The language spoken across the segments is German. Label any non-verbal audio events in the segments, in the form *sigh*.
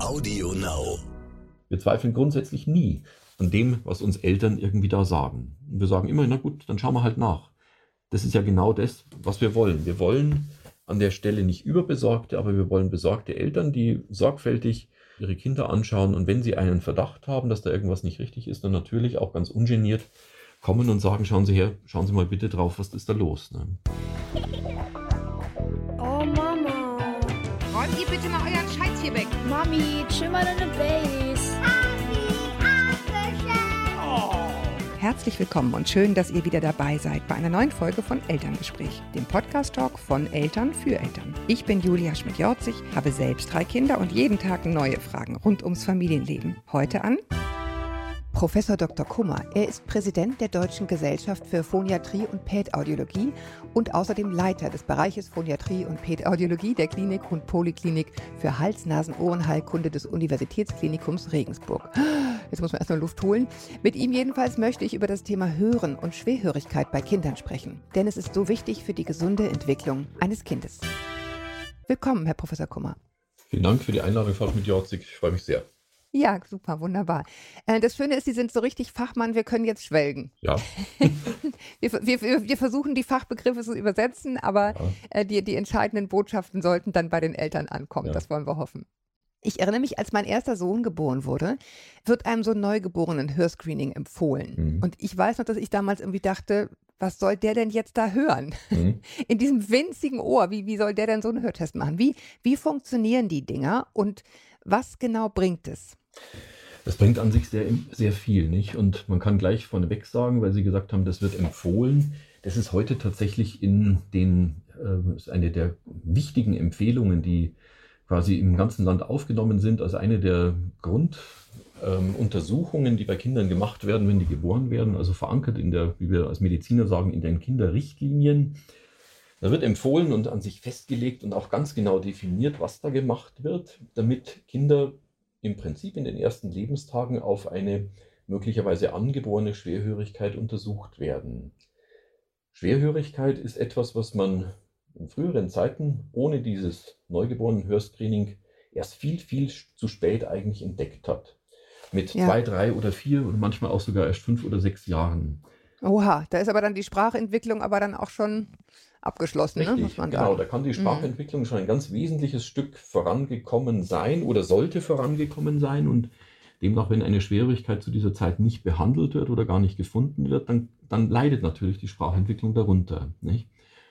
Audio Now. Wir zweifeln grundsätzlich nie an dem, was uns Eltern irgendwie da sagen. Und wir sagen immer, na gut, dann schauen wir halt nach. Das ist ja genau das, was wir wollen. Wir wollen an der Stelle nicht überbesorgte, aber wir wollen besorgte Eltern, die sorgfältig ihre Kinder anschauen und wenn sie einen Verdacht haben, dass da irgendwas nicht richtig ist, dann natürlich auch ganz ungeniert kommen und sagen, schauen Sie her, schauen Sie mal bitte drauf, was ist da los. Ne? Oh. Räumt ihr bitte mal euren Scheiß hier weg. Mami, chill mal deine Base. Herzlich willkommen und schön, dass ihr wieder dabei seid bei einer neuen Folge von Elterngespräch, dem Podcast-Talk von Eltern für Eltern. Ich bin Julia Schmidt-Jorzig, habe selbst drei Kinder und jeden Tag neue Fragen rund ums Familienleben. Heute an Professor Dr. Kummer. Er ist Präsident der Deutschen Gesellschaft für Phoniatrie und Pätaudiologie und außerdem Leiter des Bereiches Phoniatrie und Pätaudiologie der Klinik und Poliklinik für Hals-Nasen-Ohrenheilkunde des Universitätsklinikums Regensburg. Jetzt muss man erstmal Luft holen. Mit ihm jedenfalls möchte ich über das Thema Hören und Schwerhörigkeit bei Kindern sprechen, denn es ist so wichtig für die gesunde Entwicklung eines Kindes. Willkommen, Herr Professor Kummer. Vielen Dank für die Einladung, Frau Schmidt-Jorzig. Ich freue mich sehr. Ja, super, wunderbar. Äh, Das Schöne ist, Sie sind so richtig Fachmann, wir können jetzt schwelgen. Ja, *laughs* Wir, wir, wir versuchen die Fachbegriffe zu übersetzen, aber Ja. äh, die, die entscheidenden Botschaften sollten dann bei den Eltern ankommen. Ja. Das wollen wir hoffen. Ich erinnere mich, als mein erster Sohn geboren wurde, wird einem so ein Neugeborenen Hörscreening empfohlen. Mhm. Und ich weiß noch, dass ich damals irgendwie dachte, was soll der denn jetzt da hören? Mhm. *laughs* In diesem winzigen Ohr, wie, wie soll der denn so einen Hörtest machen? Wie, wie funktionieren die Dinger und was genau bringt es? Das bringt an sich sehr, sehr viel, nicht? Und man kann gleich vorneweg sagen, weil Sie gesagt haben, das wird empfohlen. Das ist heute tatsächlich in den, äh, ist eine der wichtigen Empfehlungen, die quasi im ganzen Land aufgenommen sind, als eine der Grunduntersuchungen, ähm, die bei Kindern gemacht werden, wenn die geboren werden, also verankert in der, wie wir als Mediziner sagen, in den Kinderrichtlinien. Da wird empfohlen und an sich festgelegt und auch ganz genau definiert, was da gemacht wird, damit Kinder im Prinzip in den ersten Lebenstagen auf eine möglicherweise angeborene Schwerhörigkeit untersucht werden. Schwerhörigkeit ist etwas, was man in früheren Zeiten ohne dieses neugeborenen Hörscreening erst viel, viel zu spät eigentlich entdeckt hat. Mit Ja. zwei, drei oder vier und manchmal auch sogar erst fünf oder sechs Jahren. Oha, da ist aber dann die Sprachentwicklung aber dann auch schon abgeschlossen, ne? Richtig, muss man genau. sagen. Da kann die Sprachentwicklung schon ein ganz wesentliches Stück vorangekommen sein oder sollte vorangekommen sein. Und demnach, wenn eine Schwierigkeit zu dieser Zeit nicht behandelt wird oder gar nicht gefunden wird, dann, dann leidet natürlich die Sprachentwicklung darunter. Nicht?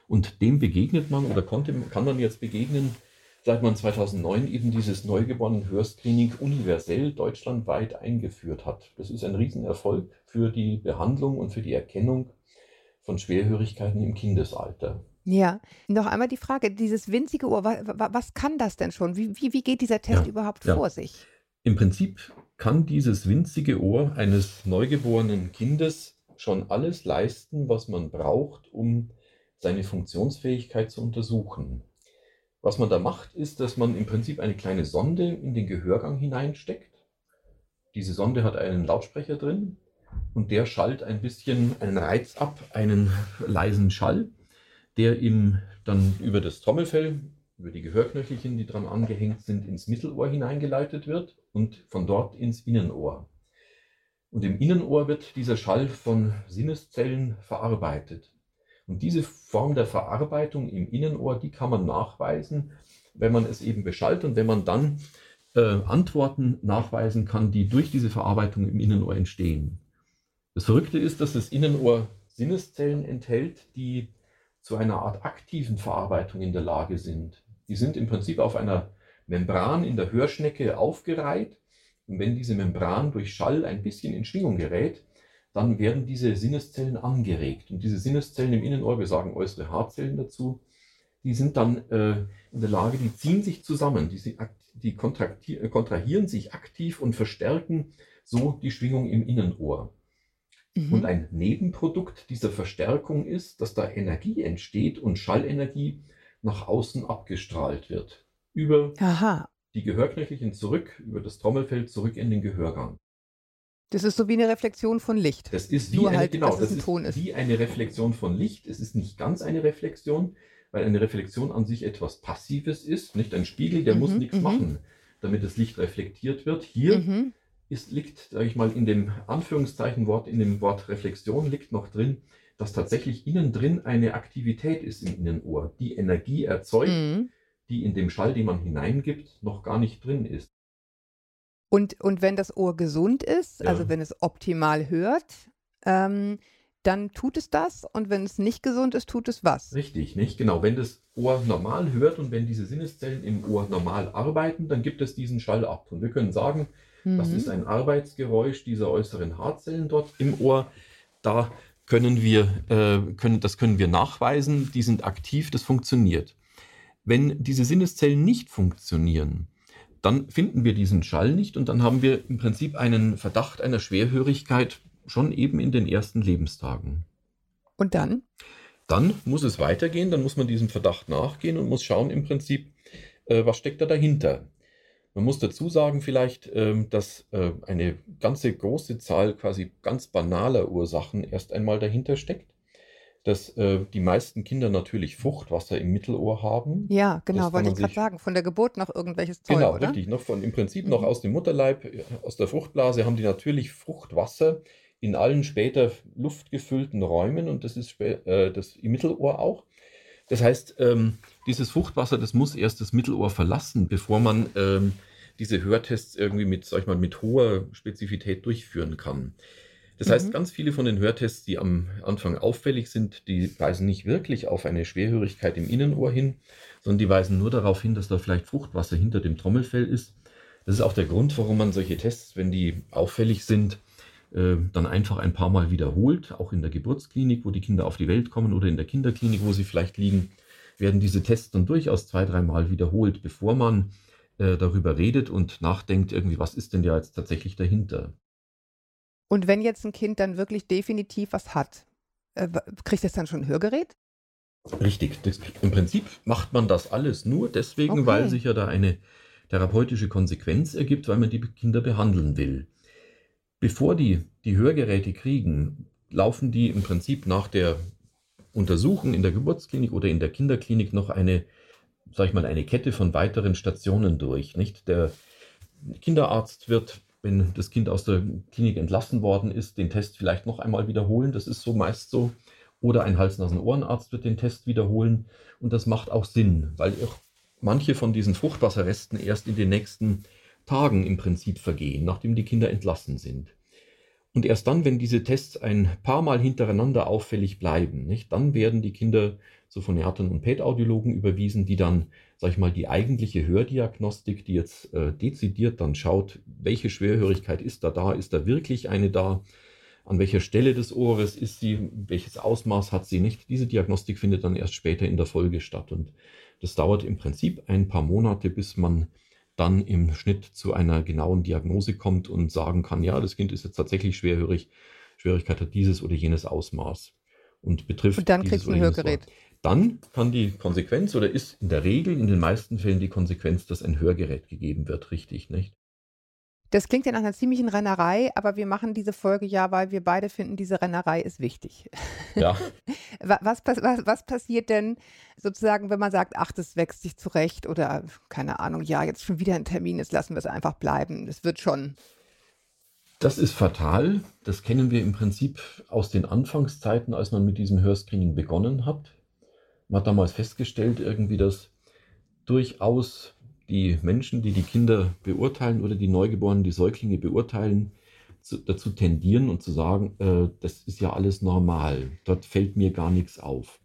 Und dem begegnet man oder konnte, kann man jetzt begegnen, seit man 2009 eben dieses neugeborenen Hörscreening universell deutschlandweit eingeführt hat. Das ist ein Riesenerfolg für die Behandlung und für die Erkennung von Schwerhörigkeiten im Kindesalter. Ja, noch einmal die Frage, dieses winzige Ohr, wa, wa, was kann das denn schon? Wie, wie, wie geht dieser Test Ja, überhaupt ja. vor sich? Im Prinzip kann dieses winzige Ohr eines neugeborenen Kindes schon alles leisten, was man braucht, um seine Funktionsfähigkeit zu untersuchen. Was man da macht, ist, dass man im Prinzip eine kleine Sonde in den Gehörgang hineinsteckt. Diese Sonde hat einen Lautsprecher drin und der schallt ein bisschen einen Reiz ab, einen leisen Schall, der ihm dann über das Trommelfell, über die Gehörknöchelchen, die dran angehängt sind, ins Mittelohr hineingeleitet wird und von dort ins Innenohr. Und im Innenohr wird dieser Schall von Sinneszellen verarbeitet. Und diese Form der Verarbeitung im Innenohr, die kann man nachweisen, wenn man es eben beschallt und wenn man dann äh, Antworten nachweisen kann, die durch diese Verarbeitung im Innenohr entstehen. Das Verrückte ist, dass das Innenohr Sinneszellen enthält, die zu einer Art aktiven Verarbeitung in der Lage sind. Die sind im Prinzip auf einer Membran in der Hörschnecke aufgereiht. Und wenn diese Membran durch Schall ein bisschen in Schwingung gerät, dann werden diese Sinneszellen angeregt. Und diese Sinneszellen im Innenohr, wir sagen äußere Haarzellen dazu, die sind dann äh, in der Lage, die ziehen sich zusammen, die, die kontrahieren sich aktiv und verstärken so die Schwingung im Innenohr. Mhm. Und ein Nebenprodukt dieser Verstärkung ist, dass da Energie entsteht und Schallenergie nach außen abgestrahlt wird. Über Aha, die Gehörknöchelchen zurück, über das Trommelfell zurück in den Gehörgang. das ist so wie eine Reflexion von Licht. Das ist wie Nur eine, halt, genau, das ein ist Ton ist. wie eine Reflexion von Licht. Es ist nicht ganz eine Reflexion, weil eine Reflexion an sich etwas Passives ist, nicht ein Spiegel, der muss Mhm, nichts mhm. machen. damit das Licht reflektiert wird. Hier Mhm. Ist, liegt, sage ich mal, in dem Anführungszeichenwort, in dem Wort Reflexion liegt noch drin, dass tatsächlich innen drin eine Aktivität ist im Innenohr, die Energie erzeugt, Mhm. die in dem Schall, den man hineingibt, noch gar nicht drin ist. Und, und wenn das Ohr gesund ist, Ja. also wenn es optimal hört, ähm, dann tut es das. Und wenn es nicht gesund ist, tut es was. Richtig, nicht? Genau. Wenn das Ohr normal hört und wenn diese Sinneszellen im Ohr normal arbeiten, dann gibt es diesen Schall ab. Und wir können sagen, das Mhm. ist ein Arbeitsgeräusch dieser äußeren Haarzellen dort im Ohr. Da können wir, äh, können, das können wir nachweisen, die sind aktiv, das funktioniert. Wenn diese Sinneszellen nicht funktionieren, dann finden wir diesen Schall nicht und dann haben wir im Prinzip einen Verdacht einer Schwerhörigkeit schon eben in den ersten Lebenstagen. Und dann? Dann muss es weitergehen, dann muss man diesem Verdacht nachgehen und muss schauen im Prinzip, äh, was steckt da dahinter. Man muss dazu sagen vielleicht, ähm, dass äh, eine ganze große Zahl quasi ganz banaler Ursachen erst einmal dahinter steckt. Dass äh, die meisten Kinder natürlich Fruchtwasser im Mittelohr haben. Ja, genau, wollte ich gerade sagen. Von der Geburt noch irgendwelches Zeug, Genau, oder? richtig. Noch von, Im Prinzip noch Mhm. aus dem Mutterleib, äh, aus der Fruchtblase haben die natürlich Fruchtwasser in allen später luftgefüllten Räumen und das ist äh, das im Mittelohr auch. Das heißt, ähm, dieses Fruchtwasser, das muss erst das Mittelohr verlassen, bevor man ähm, diese Hörtests irgendwie mit, sag ich mal, mit hoher Spezifität durchführen kann. Das heißt, Mhm. ganz viele von den Hörtests, die am Anfang auffällig sind, die weisen nicht wirklich auf eine Schwerhörigkeit im Innenohr hin, sondern die weisen nur darauf hin, dass da vielleicht Fruchtwasser hinter dem Trommelfell ist. Das ist auch der Grund, warum man solche Tests, wenn die auffällig sind, dann einfach ein paar Mal wiederholt. Auch in der Geburtsklinik, wo die Kinder auf die Welt kommen oder in der Kinderklinik, wo sie vielleicht liegen, werden diese Tests dann durchaus zwei, dreimal wiederholt, bevor man äh, darüber redet und nachdenkt, irgendwie, was ist denn ja jetzt tatsächlich dahinter. Und wenn jetzt ein Kind dann wirklich definitiv was hat, äh, kriegt es dann schon ein Hörgerät? Richtig. Das, Im Prinzip macht man das alles nur deswegen, Okay. weil sich ja da eine therapeutische Konsequenz ergibt, weil man die Kinder behandeln will. Bevor die die Hörgeräte kriegen, laufen die im Prinzip nach der Untersuchung in der Geburtsklinik oder in der Kinderklinik noch eine, sag ich mal, eine Kette von weiteren Stationen durch. Nicht? Der Kinderarzt wird, wenn das Kind aus der Klinik entlassen worden ist, den Test vielleicht noch einmal wiederholen. Das ist so meist so. Oder ein Hals-Nasen-Ohrenarzt wird den Test wiederholen. Und das macht auch Sinn, weil auch manche von diesen Fruchtwasserresten erst in den nächsten Tagen im Prinzip vergehen, nachdem die Kinder entlassen sind. Und erst dann, wenn diese Tests ein paar Mal hintereinander auffällig bleiben, nicht, dann werden die Kinder zu Phoniatern und Pätaudiologen überwiesen, die dann, sag ich mal, die eigentliche Hördiagnostik, die jetzt äh, dezidiert dann schaut, welche Schwerhörigkeit ist da da, ist da wirklich eine da, an welcher Stelle des Ohres ist sie, welches Ausmaß hat sie nicht. Diese Diagnostik findet dann erst später in der Folge statt. Und das dauert im Prinzip ein paar Monate, bis man dann im Schnitt zu einer genauen Diagnose kommt und sagen kann, ja, das Kind ist jetzt tatsächlich schwerhörig, Schwierigkeit hat dieses oder jenes Ausmaß und betrifft Und dann kriegst du ein Hörgerät. Wort. Dann kann die Konsequenz oder ist in der Regel, in den meisten Fällen die Konsequenz, dass ein Hörgerät gegeben wird, richtig, nicht? Das klingt ja nach einer ziemlichen Rennerei, aber wir machen diese Folge ja, weil wir beide finden, diese Rennerei ist wichtig. Ja, *laughs* Wa- Was, was, was passiert denn sozusagen, wenn man sagt, ach, das wächst sich zurecht oder keine Ahnung, ja, jetzt schon wieder ein Termin, jetzt lassen wir es einfach bleiben. Es wird schon. Das ist fatal. Das kennen wir im Prinzip aus den Anfangszeiten, als man mit diesem Hörscreening begonnen hat. Man hat damals festgestellt, irgendwie, dass durchaus die Menschen, die die Kinder beurteilen oder die Neugeborenen, die Säuglinge beurteilen, zu, dazu tendieren und zu sagen, äh, das ist ja alles normal. Dort fällt mir gar nichts auf.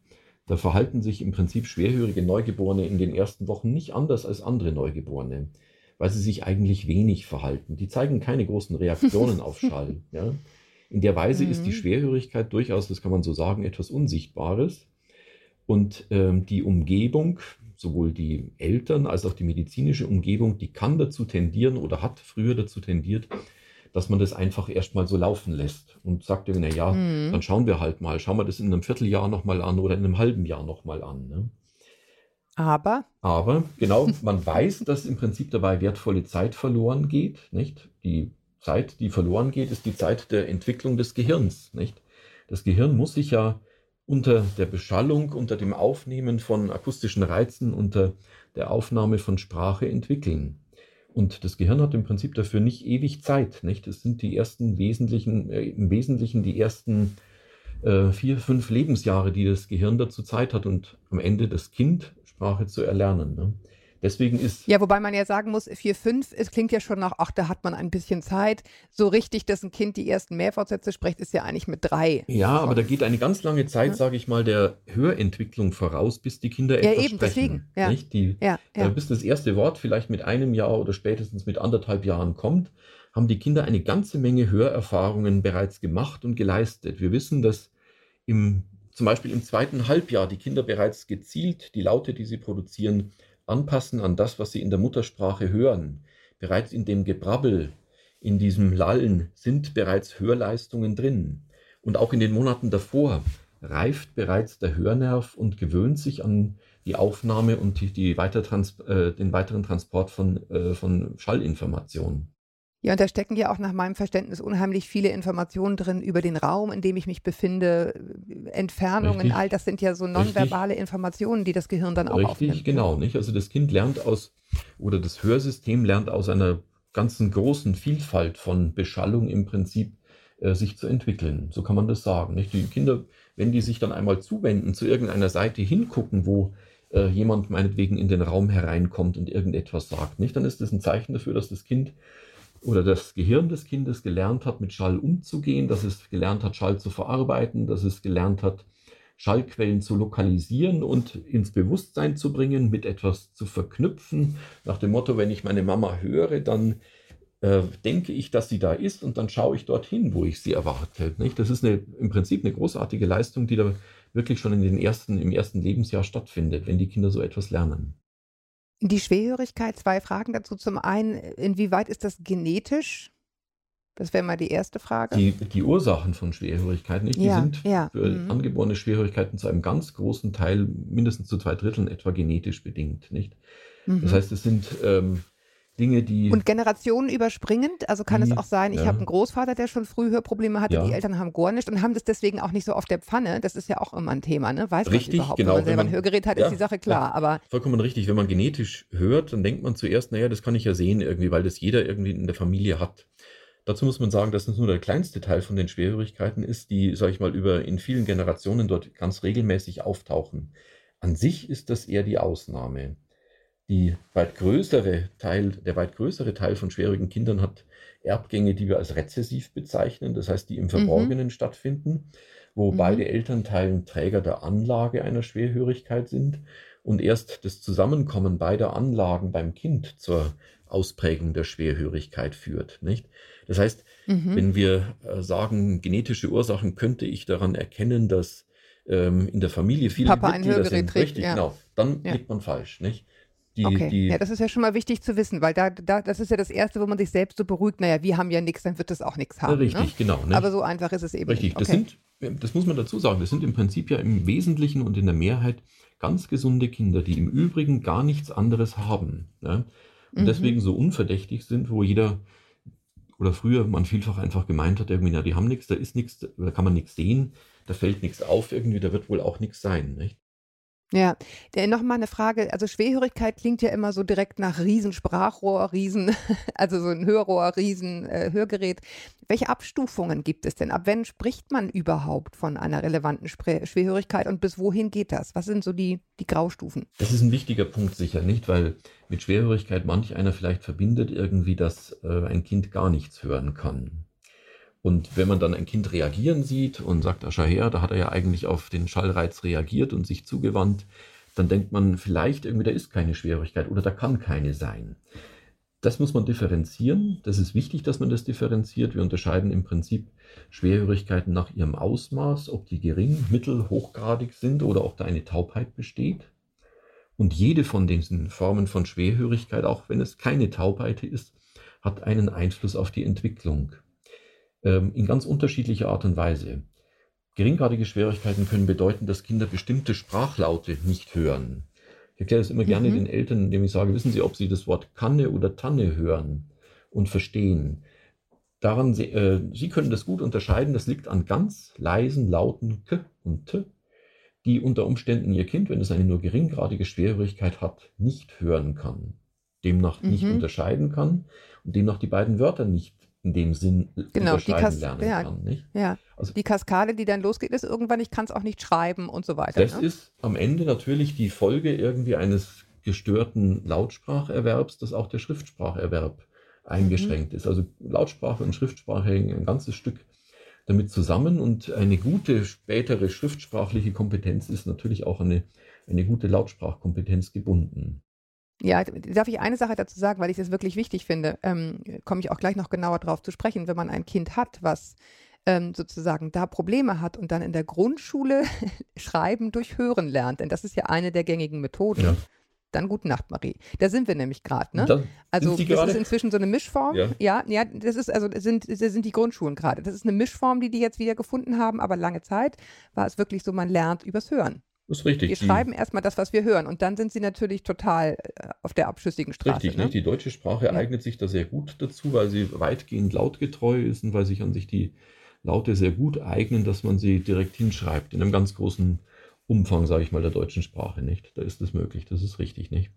Da verhalten sich im Prinzip schwerhörige Neugeborene in den ersten Wochen nicht anders als andere Neugeborene weil sie sich eigentlich wenig verhalten. Die zeigen keine großen Reaktionen *laughs* auf Schall. Ja? In der Weise ist die Mhm. Schwerhörigkeit durchaus, das kann man so sagen, etwas Unsichtbares. Und ähm, die Umgebung, sowohl die Eltern als auch die medizinische Umgebung, die kann dazu tendieren oder hat früher dazu tendiert, dass man das einfach erstmal so laufen lässt und sagt, na ja, Hm. dann schauen wir halt mal, schauen wir das in einem Vierteljahr nochmal an oder in einem halben Jahr nochmal an. Ne? Aber, Aber genau, man weiß, dass im Prinzip dabei wertvolle Zeit verloren geht, nicht? Die Zeit, die verloren geht, ist die Zeit der Entwicklung des Gehirns, nicht? Das Gehirn muss sich ja unter der Beschallung, unter dem Aufnehmen von akustischen Reizen, unter der Aufnahme von Sprache entwickeln. Und das Gehirn hat im Prinzip dafür nicht ewig Zeit. Nicht? Das sind die ersten wesentlichen, äh, im Wesentlichen die ersten äh, vier, fünf Lebensjahre, die das Gehirn dazu Zeit hat und am Ende das Kind Sprache zu erlernen. Ne? Deswegen ist. Ja, wobei man ja sagen muss, 4, 5, es klingt ja schon nach, ach, da hat man ein bisschen Zeit. So richtig, dass ein Kind die ersten Mehrfortsätze spricht, ist ja eigentlich mit drei. Ja, aber da geht eine ganz lange Zeit, ja. sage ich mal, der Hörentwicklung voraus, bis die Kinder ja, etwas eben, sprechen. Deswegen. Ja. Nicht? Die, ja, ja. Bis das erste Wort vielleicht mit einem Jahr oder spätestens mit anderthalb Jahren kommt, haben die Kinder eine ganze Menge Hörerfahrungen bereits gemacht und geleistet. Wir wissen, dass im, zum Beispiel im zweiten Halbjahr die Kinder bereits gezielt die Laute, die sie produzieren, anpassen an das, was sie in der Muttersprache hören. Bereits in dem Gebrabbel, in diesem Lallen sind bereits Hörleistungen drin. Und auch in den Monaten davor reift bereits der Hörnerv und gewöhnt sich an die Aufnahme und die, die Weitertrans äh, den weiteren Transport von, äh, von Schallinformationen. Ja, und da stecken ja auch nach meinem Verständnis unheimlich viele Informationen drin über den Raum, in dem ich mich befinde, Entfernungen, Richtig. all das sind ja so nonverbale. Informationen, die das Gehirn dann auch Richtig, aufnimmt. Richtig, genau. Nicht? Also das Kind lernt aus, oder das Hörsystem lernt aus einer ganzen großen Vielfalt von Beschallung im Prinzip äh, sich zu entwickeln. So kann man das sagen. Nicht? Die Kinder, wenn die sich dann einmal zuwenden, zu irgendeiner Seite hingucken, wo äh, jemand meinetwegen in den Raum hereinkommt und irgendetwas sagt, nicht? dann ist das ein Zeichen dafür, dass das Kind oder das Gehirn des Kindes gelernt hat, mit Schall umzugehen, dass es gelernt hat, Schall zu verarbeiten, dass es gelernt hat, Schallquellen zu lokalisieren und ins Bewusstsein zu bringen, mit etwas zu verknüpfen. Nach dem Motto, wenn ich meine Mama höre, dann äh, denke ich, dass sie da ist und dann schaue ich dorthin, wo ich sie erwarte. Das ist eine, im Prinzip eine großartige Leistung, die da wirklich schon in den ersten, im ersten Lebensjahr stattfindet, wenn die Kinder so etwas lernen. Die Schwerhörigkeit, zwei Fragen dazu. Zum einen, inwieweit ist das genetisch? Das wäre mal die erste Frage. Die, die Ursachen von Schwerhörigkeit, nicht? Die ja, sind ja. für mhm. angeborene Schwerhörigkeiten zu einem ganz großen Teil, mindestens zu zwei Dritteln etwa genetisch bedingt, nicht? Mhm. Das heißt, es sind ähm, Dinge, die. Und Generationen überspringend, also kann die, es auch sein, ich ja. habe einen Großvater, der schon früh Hörprobleme hatte, ja. die Eltern haben gar nicht und haben das deswegen auch nicht so auf der Pfanne. Das ist ja auch immer ein Thema, ne? Weiß richtig, man überhaupt, genau, wenn man selber ein Hörgerät hat, ja, ist die Sache klar. aber vollkommen richtig. Wenn man genetisch hört, dann denkt man zuerst, naja, das kann ich ja sehen irgendwie, weil das jeder irgendwie in der Familie hat. Dazu muss man sagen, dass es nur der kleinste Teil von den Schwerhörigkeiten ist, die, sage ich mal, über in vielen Generationen dort ganz regelmäßig auftauchen. An sich ist das eher die Ausnahme. Die weit größere Teil, der weit größere Teil von schwierigen Kindern hat Erbgänge, die wir als rezessiv bezeichnen, das heißt, die im mhm. Verborgenen mhm. stattfinden, wo mhm. beide Elternteilen Träger der Anlage einer Schwerhörigkeit sind und erst das Zusammenkommen beider Anlagen beim Kind zur Ausprägung der Schwerhörigkeit führt. Nicht? Das heißt, mhm. wenn wir äh, sagen, genetische Ursachen, könnte ich daran erkennen, dass ähm, in der Familie viele Papa Mitglieder sind, richtig, ja. genau, dann ja. liegt man falsch. Nicht? Die, okay. Die, ja, das ist ja schon mal wichtig zu wissen, weil da, da, das ist ja das Erste, wo man sich selbst so beruhigt, naja, wir haben ja nichts, dann wird das auch nichts haben. Richtig, ne? genau. Ne? Aber so einfach ist es eben Richtig, nicht. Okay. das sind, das muss man dazu sagen, das sind im Prinzip ja im Wesentlichen und in der Mehrheit ganz gesunde Kinder, die im Übrigen gar nichts anderes haben. Ja? Und mhm. deswegen so unverdächtig sind, wo jeder oder früher man vielfach einfach gemeint hat, irgendwie, na, die haben nichts, da ist nichts, da kann man nichts sehen, da fällt nichts auf, irgendwie, da wird wohl auch nichts sein. Nicht? Ja, nochmal eine Frage. Also Schwerhörigkeit klingt ja immer so direkt nach Riesensprachrohr, Riesen, *laughs* also so ein Hörrohr, Riesen äh, Hörgerät. Welche Abstufungen gibt es denn? Ab wann spricht man überhaupt von einer relevanten Spre Schwerhörigkeit und bis wohin geht das? Was sind so die, die Graustufen? Das ist ein wichtiger Punkt sicher, nicht? Weil mit Schwerhörigkeit manch einer vielleicht verbindet irgendwie, dass äh, ein Kind gar nichts hören kann. Und wenn man dann ein Kind reagieren sieht und sagt, Ascha her, da hat er ja eigentlich auf den Schallreiz reagiert und sich zugewandt, dann denkt man vielleicht irgendwie, da ist keine Schwierigkeit oder da kann keine sein. Das muss man differenzieren. Das ist wichtig, dass man das differenziert. Wir unterscheiden im Prinzip Schwerhörigkeiten nach ihrem Ausmaß, ob die gering, mittel, hochgradig sind oder ob da eine Taubheit besteht. Und jede von diesen Formen von Schwerhörigkeit, auch wenn es keine Taubheit ist, hat einen Einfluss auf die Entwicklung in ganz unterschiedlicher Art und Weise. Geringgradige Schwierigkeiten können bedeuten, dass Kinder bestimmte Sprachlaute nicht hören. Ich erkläre das immer gerne mhm. den Eltern, indem ich sage, wissen Sie, ob Sie das Wort Kanne oder Tanne hören und verstehen. Daran, Sie, äh, Sie können das gut unterscheiden, das liegt an ganz leisen Lauten K und T, die unter Umständen Ihr Kind, wenn es eine nur geringgradige Schwerhörigkeit hat, nicht hören kann. demnach nicht Mhm. unterscheiden kann und demnach die beiden Wörter nicht in dem Sinn Genau, die Kas- lernen ja. kann. Nicht? Ja. Also- die Kaskade, die dann losgeht, ist irgendwann, ich kann es auch nicht schreiben und so weiter. Das ne? ist am Ende natürlich die Folge irgendwie eines gestörten Lautspracherwerbs, dass auch der Schriftspracherwerb eingeschränkt Mhm. ist. Also Lautsprache und Schriftsprache hängen ein ganzes Stück damit zusammen und eine gute spätere schriftsprachliche Kompetenz ist natürlich auch eine, eine gute Lautsprachkompetenz gebunden. Ja, darf ich eine Sache dazu sagen, weil ich das wirklich wichtig finde, ähm, komme ich auch gleich noch genauer drauf zu sprechen, wenn man ein Kind hat, was ähm, sozusagen da Probleme hat und dann in der Grundschule *laughs* Schreiben durch Hören lernt, denn das ist ja eine der gängigen Methoden. Ja. Dann gute Nacht, Marie. Da sind wir nämlich gerade, ne? Also das ist inzwischen so eine Mischform. Ja. ja, ja, das ist also das sind, das sind die Grundschulen gerade. Das ist eine Mischform, die die jetzt wieder gefunden haben, aber lange Zeit war es wirklich so, man lernt übers Hören. Das ist richtig. Wir Die- schreiben erstmal das, was wir hören und dann sind sie natürlich total äh, auf der abschüssigen Straße. Richtig, ne? nicht? die deutsche Sprache Ja. eignet sich da sehr gut dazu, weil sie weitgehend lautgetreu ist und weil sich an sich die Laute sehr gut eignen, dass man sie direkt hinschreibt, in einem ganz großen Umfang, sage ich mal, der deutschen Sprache, nicht? Da ist das möglich, das ist richtig, nicht?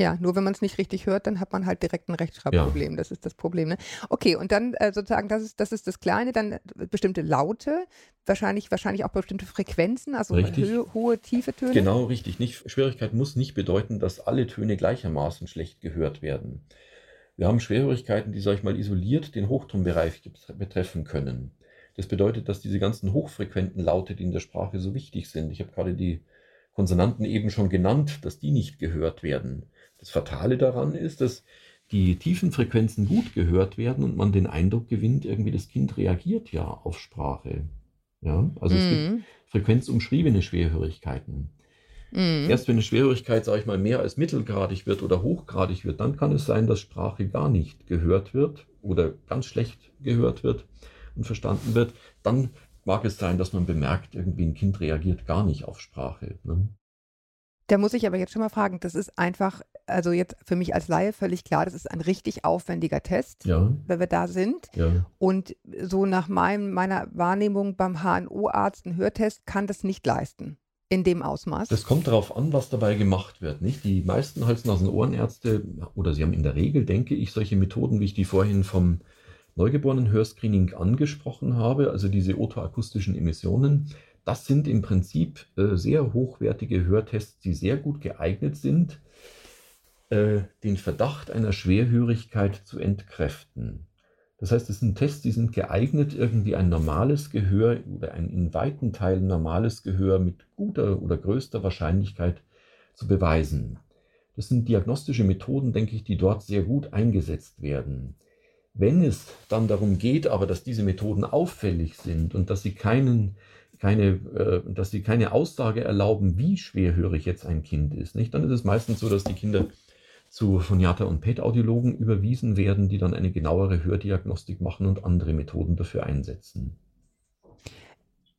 Ja, nur wenn man es nicht richtig hört, dann hat man halt direkt ein Rechtschreibproblem. Das ist das Problem. Ne? Okay, und dann äh, sozusagen, das ist, das ist das Kleine, dann äh, bestimmte Laute, wahrscheinlich, wahrscheinlich auch bestimmte Frequenzen, also Richtig. hö hohe, tiefe Töne. Genau, richtig. Nicht, Schwierigkeit muss nicht bedeuten, dass alle Töne gleichermaßen schlecht gehört werden. Wir haben Schwerhörigkeiten, die, sag ich mal, isoliert den Hochtonbereich betre- betreffen können. Das bedeutet, dass diese ganzen hochfrequenten Laute, die in der Sprache so wichtig sind, ich habe gerade die Konsonanten eben schon genannt, dass die nicht gehört werden. Das Fatale daran ist, dass die tiefen Frequenzen gut gehört werden und man den Eindruck gewinnt, irgendwie das Kind reagiert ja auf Sprache. Ja, also es gibt Mhm. frequenzumschriebene Schwerhörigkeiten. Mhm. Erst wenn eine Schwerhörigkeit, sage ich mal, mehr als mittelgradig wird oder hochgradig wird, dann kann es sein, dass Sprache gar nicht gehört wird oder ganz schlecht gehört wird und verstanden wird. Dann mag es sein, dass man bemerkt, irgendwie ein Kind reagiert gar nicht auf Sprache. Ne? Da muss ich aber jetzt schon mal fragen, das ist einfach, also jetzt für mich als Laie völlig klar, das ist ein richtig aufwendiger Test, Ja, wenn wir da sind. ja. Und so nach meinem, meiner Wahrnehmung beim HNO-Arzt, ein Hörtest, kann das nicht leisten. In dem Ausmaß. Das kommt darauf an, was dabei gemacht wird. Nicht? Die meisten Hals-, Nasen-, Ohrenärzte, oder sie haben in der Regel, denke ich, solche Methoden, wie ich die vorhin vom Neugeborenen-Hörscreening angesprochen habe, also diese otoakustischen Emissionen, das sind im Prinzip äh, sehr hochwertige Hörtests, die sehr gut geeignet sind, äh, den Verdacht einer Schwerhörigkeit zu entkräften. Das heißt, es sind Tests, die sind geeignet, irgendwie ein normales Gehör oder ein in weiten Teilen normales Gehör mit guter oder größter Wahrscheinlichkeit zu beweisen. Das sind diagnostische Methoden, denke ich, die dort sehr gut eingesetzt werden. Wenn es dann darum geht, aber dass diese Methoden auffällig sind und dass sie keinen, keine, äh, dass sie keine Aussage erlauben, wie schwerhörig jetzt ein Kind ist, nicht? dann ist es meistens so, dass die Kinder zu Phoniater- und PET-Audiologen überwiesen werden, die dann eine genauere Hördiagnostik machen und andere Methoden dafür einsetzen.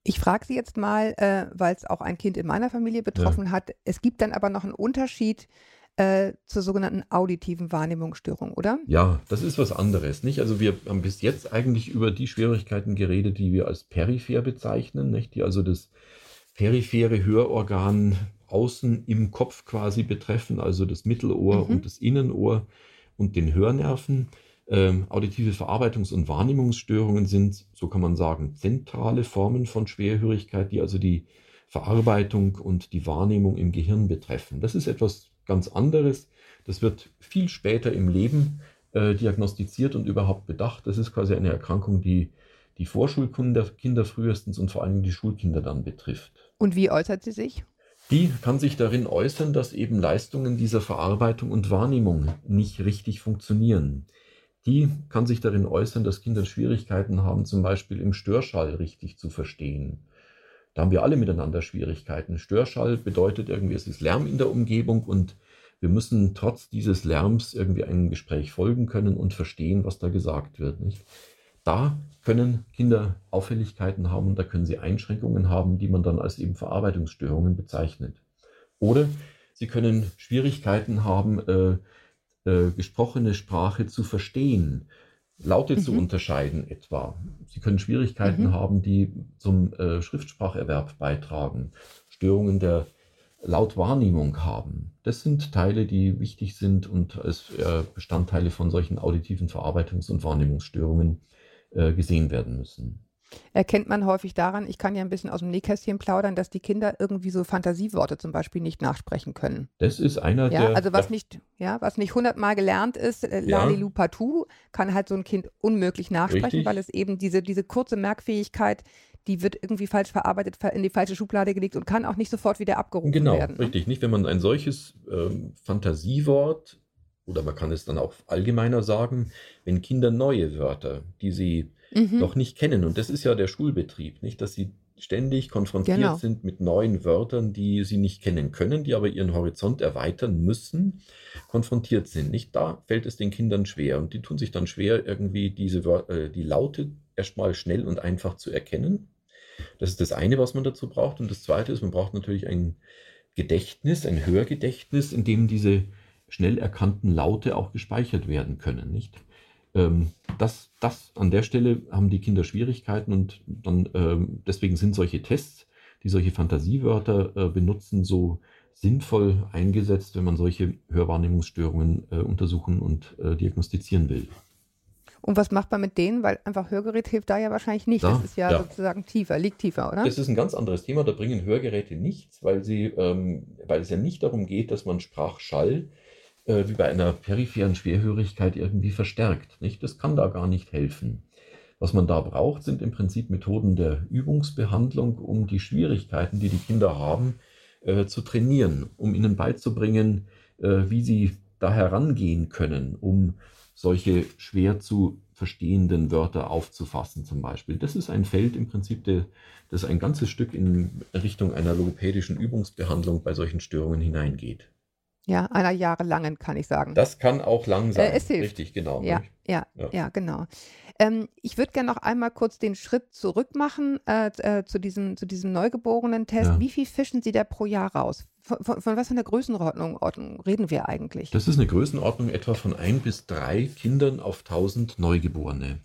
Ich frage Sie jetzt mal, äh, weil es auch ein Kind in meiner Familie betroffen hat. Es gibt dann aber noch einen Unterschied äh, zur sogenannten auditiven Wahrnehmungsstörung, oder? Ja, das ist was anderes, nicht? Also wir haben bis jetzt eigentlich über die Schwierigkeiten geredet, die wir als peripher bezeichnen, nicht? Die also das periphere Hörorgan außen im Kopf quasi betreffen, also das Mittelohr Mhm. und das Innenohr und den Hörnerven. Ähm, auditive Verarbeitungs- und Wahrnehmungsstörungen sind, so kann man sagen, zentrale Formen von Schwerhörigkeit, die also die Verarbeitung und die Wahrnehmung im Gehirn betreffen. Das ist etwas ganz anderes. Das wird viel später im Leben äh, diagnostiziert und überhaupt bedacht. Das ist quasi eine Erkrankung, die die Vorschulkinder Kinder frühestens und vor allem die Schulkinder dann betrifft. Und wie äußert sie sich? Die kann sich darin äußern, dass eben Leistungen dieser Verarbeitung und Wahrnehmung nicht richtig funktionieren. Die kann sich darin äußern, dass Kinder Schwierigkeiten haben, zum Beispiel im Störschall richtig zu verstehen. Da haben wir alle miteinander Schwierigkeiten. Störschall bedeutet irgendwie, es ist Lärm in der Umgebung und wir müssen trotz dieses Lärms irgendwie einem Gespräch folgen können und verstehen, was da gesagt wird. Nicht? Da können Kinder Auffälligkeiten haben da können sie Einschränkungen haben, die man dann als eben Verarbeitungsstörungen bezeichnet. Oder sie können Schwierigkeiten haben, äh, äh, gesprochene Sprache zu verstehen, Laute zu Mhm. unterscheiden etwa. Sie können Schwierigkeiten Mhm. haben, die zum äh, Schriftspracherwerb beitragen. Störungen der Lautwahrnehmung haben. Das sind Teile, die wichtig sind und als äh, Bestandteile von solchen auditiven Verarbeitungs- und Wahrnehmungsstörungen äh, gesehen werden müssen. Erkennt man häufig daran, ich kann ja ein bisschen aus dem Nähkästchen plaudern, dass die Kinder irgendwie so Fantasieworte zum Beispiel nicht nachsprechen können. Das ist einer Ja, der. also was nicht, ja, was nicht hundertmal gelernt ist, äh, Ja. Lalilu Patu, kann halt so ein Kind unmöglich nachsprechen, Richtig. weil es eben diese, diese kurze Merkfähigkeit, die wird irgendwie falsch verarbeitet, ver- in die falsche Schublade gelegt und kann auch nicht sofort wieder abgerufen Genau, werden. ne? richtig. Nicht, wenn man ein solches ähm, Fantasiewort oder man kann es dann auch allgemeiner sagen, wenn Kinder neue Wörter, die sie Mhm. noch nicht kennen, und das ist ja der Schulbetrieb, nicht, dass sie ständig konfrontiert Genau. sind mit neuen Wörtern, die sie nicht kennen können, die aber ihren Horizont erweitern müssen, konfrontiert sind. Nicht da fällt es den Kindern schwer und die tun sich dann schwer, irgendwie diese Wör- äh, die Laute erstmal schnell und einfach zu erkennen. Das ist das eine, was man dazu braucht. Und das zweite ist, man braucht natürlich ein Gedächtnis, ein Hörgedächtnis, in dem diese schnell erkannten Laute auch gespeichert werden können, nicht? Ähm, das, das an der Stelle haben die Kinder Schwierigkeiten und dann ähm, deswegen sind solche Tests, die solche Fantasiewörter äh, benutzen, so sinnvoll eingesetzt, wenn man solche Hörwahrnehmungsstörungen äh, untersuchen und äh, diagnostizieren will. Und was macht man mit denen? Weil einfach Hörgerät hilft da ja wahrscheinlich nicht. Da, das ist ja, ja. sozusagen tiefer, liegt tiefer, oder? Das ist ein ganz anderes Thema. Da bringen Hörgeräte nichts, weil, sie, ähm, weil es ja nicht darum geht, dass man Sprachschall äh, wie bei einer peripheren Schwerhörigkeit irgendwie verstärkt. Nicht? Das kann da gar nicht helfen. Was man da braucht, sind im Prinzip Methoden der Übungsbehandlung, um die Schwierigkeiten, die die Kinder haben, äh, zu trainieren, um ihnen beizubringen, äh, wie sie da herangehen können, um solche schwer zu verstehenden Wörter aufzufassen zum Beispiel. Das ist ein Feld im Prinzip, der, das ein ganzes Stück in Richtung einer logopädischen Übungsbehandlung bei solchen Störungen hineingeht. Ja, einer jahrelangen, kann ich sagen. Das kann auch lang sein. Äh, es hilft. Richtig, genau. Ja, nicht? ja, ja, Ja. genau. Ähm, ich würde gerne noch einmal kurz den Schritt zurück machen äh, äh, zu, diesem, zu diesem Neugeborenen-Test. Ja. Wie viel fischen Sie da pro Jahr raus? Von, von, von was für einer Größenordnung Ordnung reden wir eigentlich? Das ist eine Größenordnung etwa von ein bis drei Kindern auf 1000 Neugeborene.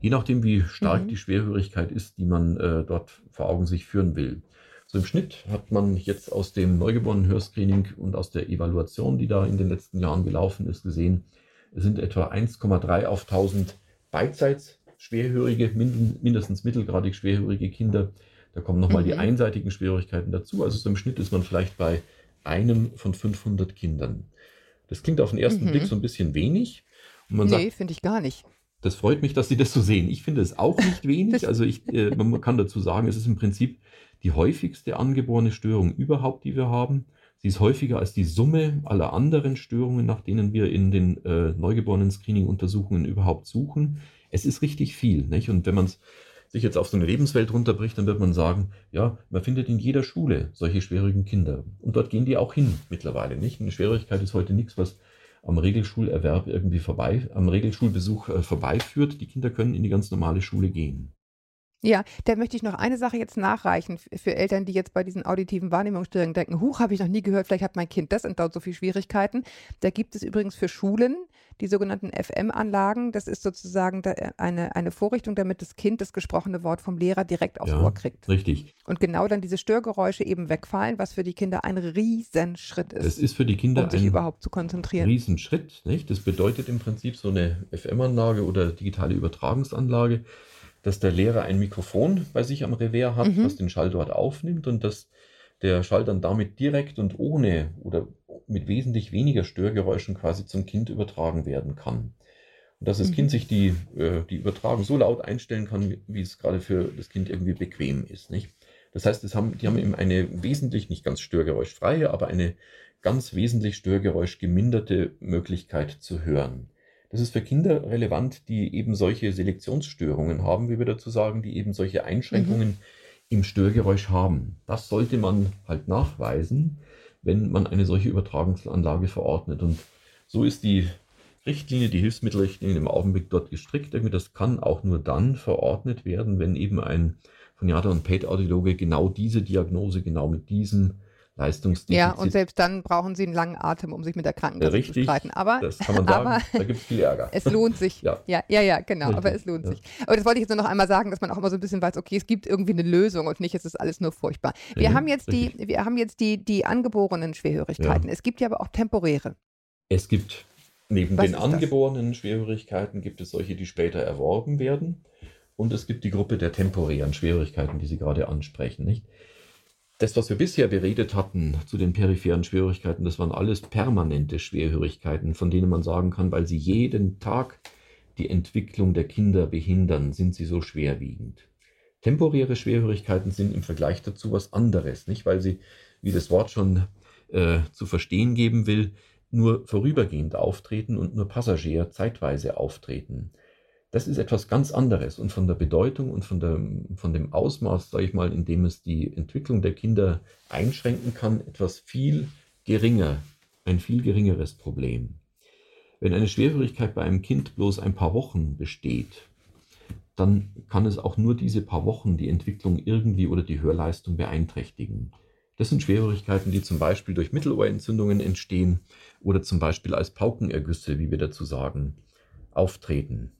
Je nachdem, wie stark Mhm. die Schwerhörigkeit ist, die man äh, dort vor Augen sich führen will. So im Schnitt hat man jetzt aus dem Neugeborenen-Hörscreening und aus der Evaluation, die da in den letzten Jahren gelaufen ist, gesehen, es sind etwa 1,3 auf 1000 beidseits schwerhörige, mind mindestens mittelgradig schwerhörige Kinder. Da kommen nochmal die Mhm. einseitigen Schwierigkeiten dazu. Also so im Schnitt ist man vielleicht bei einem von 500 Kindern. Das klingt auf den ersten Mhm. Blick so ein bisschen wenig. Und man nee, finde ich gar nicht. das freut mich, dass Sie das so sehen. Ich finde es auch nicht *laughs* wenig. Also ich, äh, man kann dazu sagen, es ist im Prinzip die häufigste angeborene Störung überhaupt, die wir haben. Sie ist häufiger als die Summe aller anderen Störungen, nach denen wir in den äh, Neugeborenen-Screening-Untersuchungen überhaupt suchen. Es ist richtig viel. Nicht? Und wenn man sich jetzt auf so eine Lebenswelt runterbricht, dann wird man sagen, ja, man findet in jeder Schule solche schwierigen Kinder. Und dort gehen die auch hin mittlerweile. Nicht? Eine Schwierigkeit ist heute nichts, was am Regelschulerwerb irgendwie vorbei, am Regelschulbesuch äh, vorbeiführt. Die Kinder können in die ganz normale Schule gehen. Ja, da möchte ich noch eine Sache jetzt nachreichen für Eltern, die jetzt bei diesen auditiven Wahrnehmungsstörungen denken, huch, habe ich noch nie gehört, vielleicht hat mein Kind das und dort so viele Schwierigkeiten. Da gibt es übrigens für Schulen die sogenannten FM-Anlagen. Das ist sozusagen äh, eine, eine Vorrichtung, damit das Kind das gesprochene Wort vom Lehrer direkt aufs Ja. Ohr kriegt. Richtig. Und genau dann diese Störgeräusche eben wegfallen, was für die Kinder ein Riesenschritt ist, Es ist für die Kinder um sich ein überhaupt zu konzentrieren. Riesenschritt. Nicht? Das bedeutet im Prinzip so eine FM-Anlage oder digitale Übertragungsanlage, dass der Lehrer ein Mikrofon bei sich am Revers hat, Mhm. das den Schall dort aufnimmt und dass der Schall dann damit direkt und ohne oder mit wesentlich weniger Störgeräuschen quasi zum Kind übertragen werden kann. Und dass das Mhm. Kind sich die, äh, die Übertragung so laut einstellen kann, wie, wie es gerade für das Kind irgendwie bequem ist. Nicht? Das heißt, es haben, die haben eben eine wesentlich, nicht ganz störgeräuschfreie, aber eine ganz wesentlich störgeräuschgeminderte Möglichkeit zu hören. Das ist für Kinder relevant, die eben solche Selektionsstörungen haben, wie wir dazu sagen, die eben solche Einschränkungen im Störgeräusch haben. Das sollte man halt nachweisen, wenn man eine solche Übertragungsanlage verordnet. Und so ist die Richtlinie, die Hilfsmittelrichtlinie im Augenblick dort gestrickt. Das kann auch nur dann verordnet werden, wenn eben ein Phoniater und Pate-Audiologe genau diese Diagnose genau mit diesem Leistungsdefizit. Ja, und selbst dann brauchen sie einen langen Atem, um sich mit der Krankenkasse Richtig, zu streiten. Aber das kann man sagen, *laughs* aber- da gibt es viel Ärger. es lohnt sich. Ja. ja, ja, ja, genau. Aber Richtig, es lohnt ja. sich. Aber das wollte ich jetzt nur noch einmal sagen, dass man auch immer so ein bisschen weiß, okay, es gibt irgendwie eine Lösung und nicht, es ist alles nur furchtbar. Wir Ja, haben jetzt die, wir haben jetzt die, die angeborenen Schwerhörigkeiten. Es gibt ja aber auch temporäre. Es gibt neben Was den ist das? angeborenen Schwerhörigkeiten gibt es solche, die später erworben werden. Und es gibt die Gruppe der temporären Schwierigkeiten, die Sie gerade ansprechen. Nicht? Das, was wir bisher beredet hatten zu den peripheren Schwierigkeiten, das waren alles permanente Schwerhörigkeiten, von denen man sagen kann, weil sie jeden Tag die Entwicklung der Kinder behindern, sind sie so schwerwiegend. Temporäre Schwerhörigkeiten sind im Vergleich dazu was anderes, nicht? Weil sie, wie das Wort schon äh, zu verstehen geben will, nur vorübergehend auftreten und nur Passagier zeitweise auftreten. Das ist etwas ganz anderes und von der Bedeutung und von, der, von dem Ausmaß, sage ich mal, in dem es die Entwicklung der Kinder einschränken kann, etwas viel geringer, ein viel geringeres Problem. Wenn eine Schwerhörigkeit bei einem Kind bloß ein paar Wochen besteht, dann kann es auch nur diese paar Wochen die Entwicklung irgendwie oder die Hörleistung beeinträchtigen. Das sind Schwerhörigkeiten, die zum Beispiel durch Mittelohrentzündungen entstehen oder zum Beispiel als Paukenergüsse, wie wir dazu sagen, auftreten.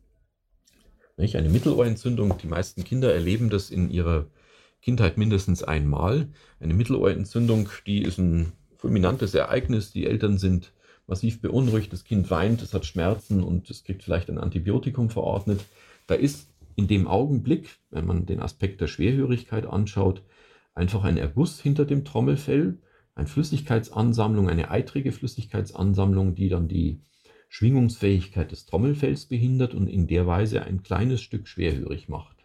Nicht? Eine Mittelohrentzündung, die meisten Kinder erleben das in ihrer Kindheit mindestens einmal. Eine Mittelohrentzündung, die ist ein fulminantes Ereignis. Die Eltern sind massiv beunruhigt, das Kind weint, es hat Schmerzen und es kriegt vielleicht ein Antibiotikum verordnet. Da ist in dem Augenblick, wenn man den Aspekt der Schwerhörigkeit anschaut, einfach ein Erguss hinter dem Trommelfell, eine Flüssigkeitsansammlung, eine eitrige Flüssigkeitsansammlung, die dann die Schwingungsfähigkeit des Trommelfells behindert und in der Weise ein kleines Stück schwerhörig macht.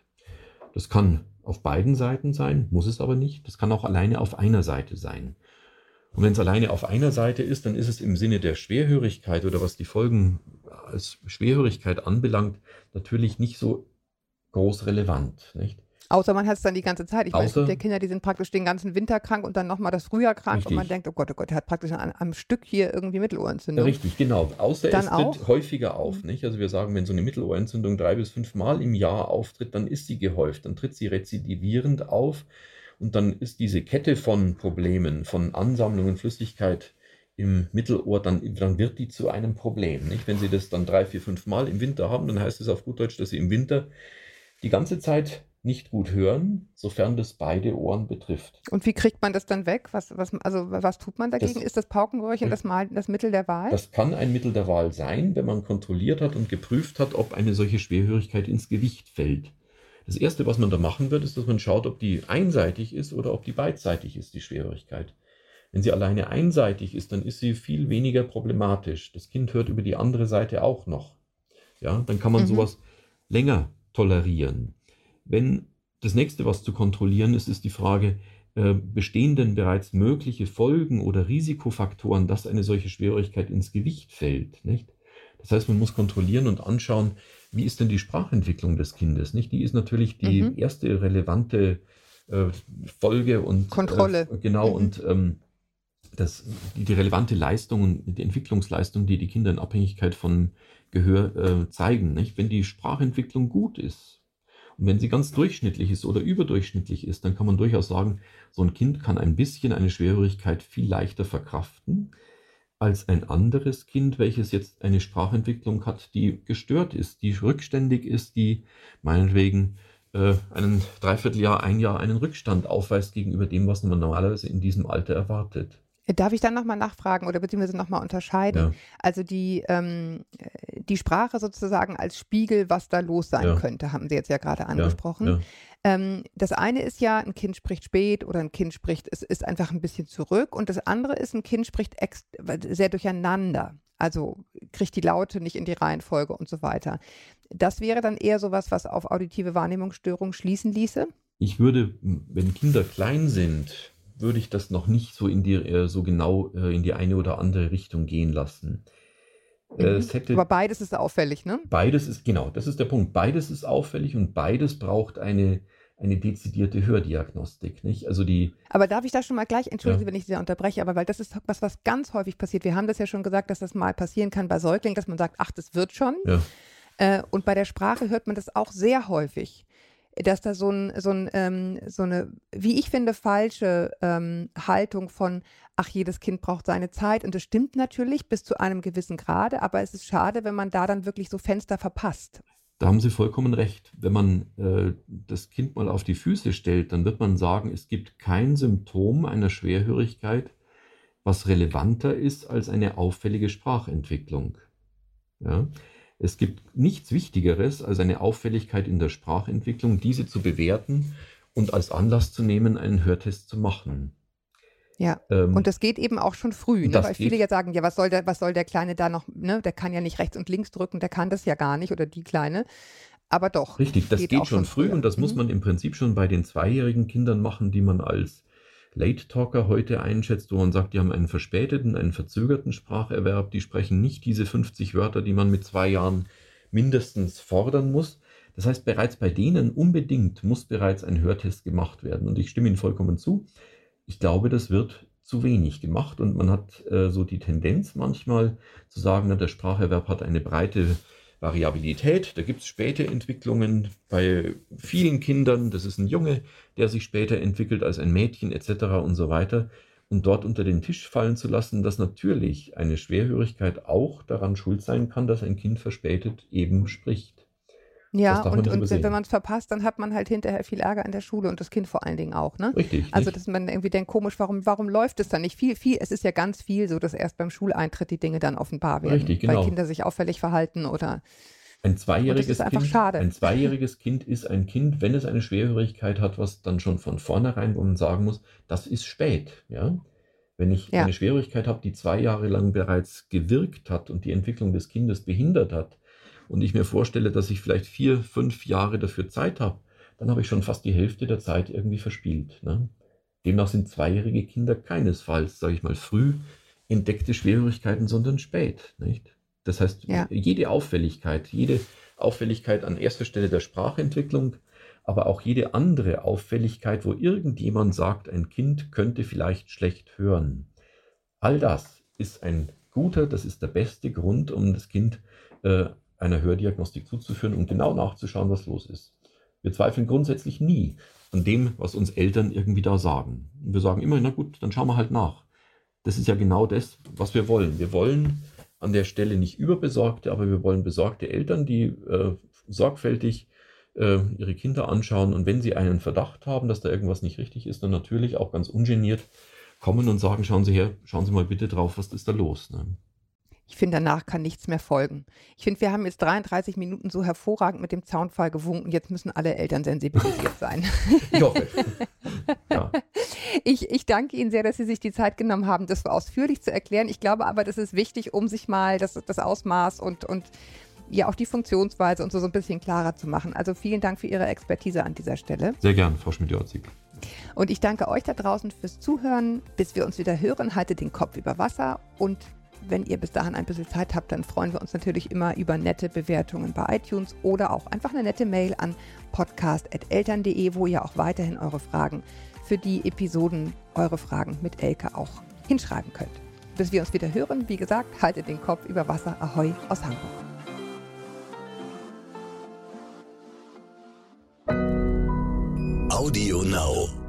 Das kann auf beiden Seiten sein, muss es aber nicht. Das kann auch alleine auf einer Seite sein. Und wenn es alleine auf einer Seite ist, dann ist es im Sinne der Schwerhörigkeit oder was die Folgen als Schwerhörigkeit anbelangt, natürlich nicht so groß relevant. Nicht? Außer man hat es dann die ganze Zeit. Ich weiß, Außer- gibt ja Kinder, die sind praktisch den ganzen Winter krank und dann nochmal das Frühjahr krank und Richtig. man denkt, oh Gott, oh Gott, der hat praktisch an einem Stück hier irgendwie Mittelohrentzündung. Richtig, genau. Außer Dann es tritt auch? häufiger auf. Mhm. Nicht? Also wir sagen, wenn so eine Mittelohrentzündung drei bis fünf Mal im Jahr auftritt, dann ist sie gehäuft, dann tritt sie rezidivierend auf und dann ist diese Kette von Problemen, von Ansammlungen Flüssigkeit im Mittelohr, dann, dann wird die zu einem Problem. Nicht? Wenn Sie das dann drei, vier, fünf Mal im Winter haben, dann heißt es auf gut Deutsch, dass Sie im Winter die ganze Zeit nicht gut hören, sofern das beide Ohren betrifft. Und wie kriegt man das dann weg? Was, was, also was tut man dagegen? Das- ist das Paukenröhrchen das, Mal, das Mittel der Wahl? Das kann ein Mittel der Wahl sein, wenn man kontrolliert hat und geprüft hat, ob eine solche Schwerhörigkeit ins Gewicht fällt. Das Erste, was man da machen wird, ist, dass man schaut, ob die einseitig ist oder ob die beidseitig ist, die Schwerhörigkeit. Wenn sie alleine einseitig ist, dann ist sie viel weniger problematisch. Das Kind hört über die andere Seite auch noch. Ja, dann kann man Mhm. sowas länger tolerieren. Wenn das nächste, was zu kontrollieren ist, ist die Frage, äh, bestehen denn bereits mögliche Folgen oder Risikofaktoren, dass eine solche Schwerhörigkeit ins Gewicht fällt, nicht? Das heißt, man muss kontrollieren und anschauen, wie ist denn die Sprachentwicklung des Kindes, nicht? Die ist natürlich die Mhm. erste relevante äh, Folge und Kontrolle. Äh, genau Mhm. und ähm, das, die, die relevante Leistung und die Entwicklungsleistung, die die Kinder in Abhängigkeit von Gehör äh, zeigen, nicht? Wenn die Sprachentwicklung gut ist, und wenn sie ganz durchschnittlich ist oder überdurchschnittlich ist, dann kann man durchaus sagen, so ein Kind kann ein bisschen eine Schwerhörigkeit viel leichter verkraften als ein anderes Kind, welches jetzt eine Sprachentwicklung hat, die gestört ist, die rückständig ist, die meinetwegen äh, einen Dreivierteljahr, ein Jahr einen Rückstand aufweist gegenüber dem, was man normalerweise in diesem Alter erwartet. Darf ich dann nochmal nachfragen oder beziehungsweise nochmal unterscheiden? Ja. Also die, ähm, äh, die Sprache sozusagen als Spiegel, was da los sein Ja. könnte, haben Sie jetzt ja gerade angesprochen. Ja, Ähm, das eine ist ja, ein Kind spricht spät oder ein Kind spricht, es ist einfach ein bisschen zurück. Und das andere ist, ein Kind spricht sehr durcheinander. Also kriegt die Laute nicht in die Reihenfolge und so weiter. Das wäre dann eher sowas, was auf auditive Wahrnehmungsstörungen schließen ließe. Ich würde, wenn Kinder klein sind, würde ich das noch nicht so in die, äh, so genau äh, in die eine oder andere Richtung gehen lassen. Äh, Mhm. Hätte Aber beides ist auffällig, ne? Beides ist, genau, das ist der Punkt. Beides ist auffällig und beides braucht eine, eine dezidierte Hördiagnostik. Nicht? Also die, Aber darf ich da schon mal gleich, entschuldigen Ja. wenn ich Sie da unterbreche, aber weil das ist was, was ganz häufig passiert. Wir haben das ja schon gesagt, dass das mal passieren kann bei Säuglingen, dass man sagt, ach, das wird schon. ja, Äh, und bei der Sprache hört man das auch sehr häufig. Dass da so, ein, so, ein, ähm, so eine, wie ich finde, falsche ähm, Haltung von, ach, jedes Kind braucht seine Zeit. Und das stimmt natürlich bis zu einem gewissen Grade, aber es ist schade, wenn man da dann wirklich so Fenster verpasst. Da haben Sie vollkommen recht. Wenn man äh, das Kind mal auf die Füße stellt, dann wird man sagen, es gibt kein Symptom einer Schwerhörigkeit, was relevanter ist als eine auffällige Sprachentwicklung. Ja? Es gibt nichts Wichtigeres als eine Auffälligkeit in der Sprachentwicklung, diese zu bewerten und als Anlass zu nehmen, einen Hörtest zu machen. Ja, ähm, und das geht eben auch schon früh, ne? weil viele ja sagen, ja, was soll, der, was soll der Kleine da noch, ne? der kann ja nicht rechts und links drücken, der kann das ja gar nicht oder die Kleine. Aber doch. Richtig, das geht, geht schon früh früher. und das mhm. muss man im Prinzip schon bei den zweijährigen Kindern machen, die man als Late Talker heute einschätzt, wo man sagt, die haben einen verspäteten, einen verzögerten Spracherwerb, die sprechen nicht diese 50 Wörter, die man mit zwei Jahren mindestens fordern muss. Das heißt, bereits bei denen unbedingt muss bereits ein Hörtest gemacht werden. Und ich stimme Ihnen vollkommen zu. Ich glaube, das wird zu wenig gemacht und man hat äh, so die Tendenz manchmal zu sagen, na, der Spracherwerb hat eine breite Variabilität. Da gibt es späte Entwicklungen bei vielen Kindern. Das ist ein Junge, der sich später entwickelt als ein Mädchen etc. und so weiter. Und dort unter den Tisch fallen zu lassen, dass natürlich eine Schwerhörigkeit auch daran schuld sein kann, dass ein Kind verspätet eben spricht. Ja, und, und wenn man es verpasst, dann hat man halt hinterher viel Ärger in der Schule und das Kind vor allen Dingen auch, ne? Richtig. Also, dass man irgendwie denkt, komisch, warum, warum läuft es dann nicht? Viel, viel, es ist ja ganz viel so, dass erst beim Schuleintritt die Dinge dann offenbar werden. Richtig, genau. Weil Kinder sich auffällig verhalten oder. Ein zweijähriges, kind, schade. ein zweijähriges Kind ist ein Kind, wenn es eine Schwerhörigkeit hat, was dann schon von vornherein, wo man sagen muss, das ist spät, ja. Wenn ich ja. eine Schwerhörigkeit habe, die zwei Jahre lang bereits gewirkt hat und die Entwicklung des Kindes behindert hat, und ich mir vorstelle, dass ich vielleicht vier, fünf Jahre dafür Zeit habe, dann habe ich schon fast die Hälfte der Zeit irgendwie verspielt. Ne? Demnach sind zweijährige Kinder keinesfalls, sage ich mal, früh entdeckte Schwierigkeiten, sondern spät. Nicht? Das heißt, ja. jede Auffälligkeit, jede Auffälligkeit an erster Stelle der Sprachentwicklung, aber auch jede andere Auffälligkeit, wo irgendjemand sagt, ein Kind könnte vielleicht schlecht hören. All das ist ein guter, das ist der beste Grund, um das Kind äh, einer Hördiagnostik zuzuführen und genau nachzuschauen, was los ist. Wir zweifeln grundsätzlich nie an dem, was uns Eltern irgendwie da sagen. Wir sagen immer, na gut, dann schauen wir halt nach. Das ist ja genau das, was wir wollen. Wir wollen an der Stelle nicht überbesorgte, aber wir wollen besorgte Eltern, die äh, sorgfältig äh, ihre Kinder anschauen und wenn sie einen Verdacht haben, dass da irgendwas nicht richtig ist, dann natürlich auch ganz ungeniert kommen und sagen, schauen Sie her, schauen Sie mal bitte drauf, was ist da los. Ne? Ich finde, danach kann nichts mehr folgen. Ich finde, wir haben jetzt 33 Minuten so hervorragend mit dem Zaunfall gewunken. Jetzt müssen alle Eltern sensibilisiert sein. Ich hoffe. Ja. Ich, ich danke Ihnen sehr, dass Sie sich die Zeit genommen haben, das so ausführlich zu erklären. Ich glaube aber, das ist wichtig, um sich mal das, das Ausmaß und, und ja auch die Funktionsweise und so, so ein bisschen klarer zu machen. Also vielen Dank für Ihre Expertise an dieser Stelle. Sehr gern, Frau Schmidt-Jorzig. Und ich danke euch da draußen fürs Zuhören. Bis wir uns wieder hören, haltet den Kopf über Wasser und wenn ihr bis dahin ein bisschen Zeit habt, dann freuen wir uns natürlich immer über nette Bewertungen bei iTunes oder auch einfach eine nette Mail an podcast.eltern.de, wo ihr auch weiterhin eure Fragen für die Episoden, eure Fragen mit Elke auch hinschreiben könnt. Bis wir uns wieder hören, wie gesagt, haltet den Kopf über Wasser. Ahoi aus Hamburg. Audio Now.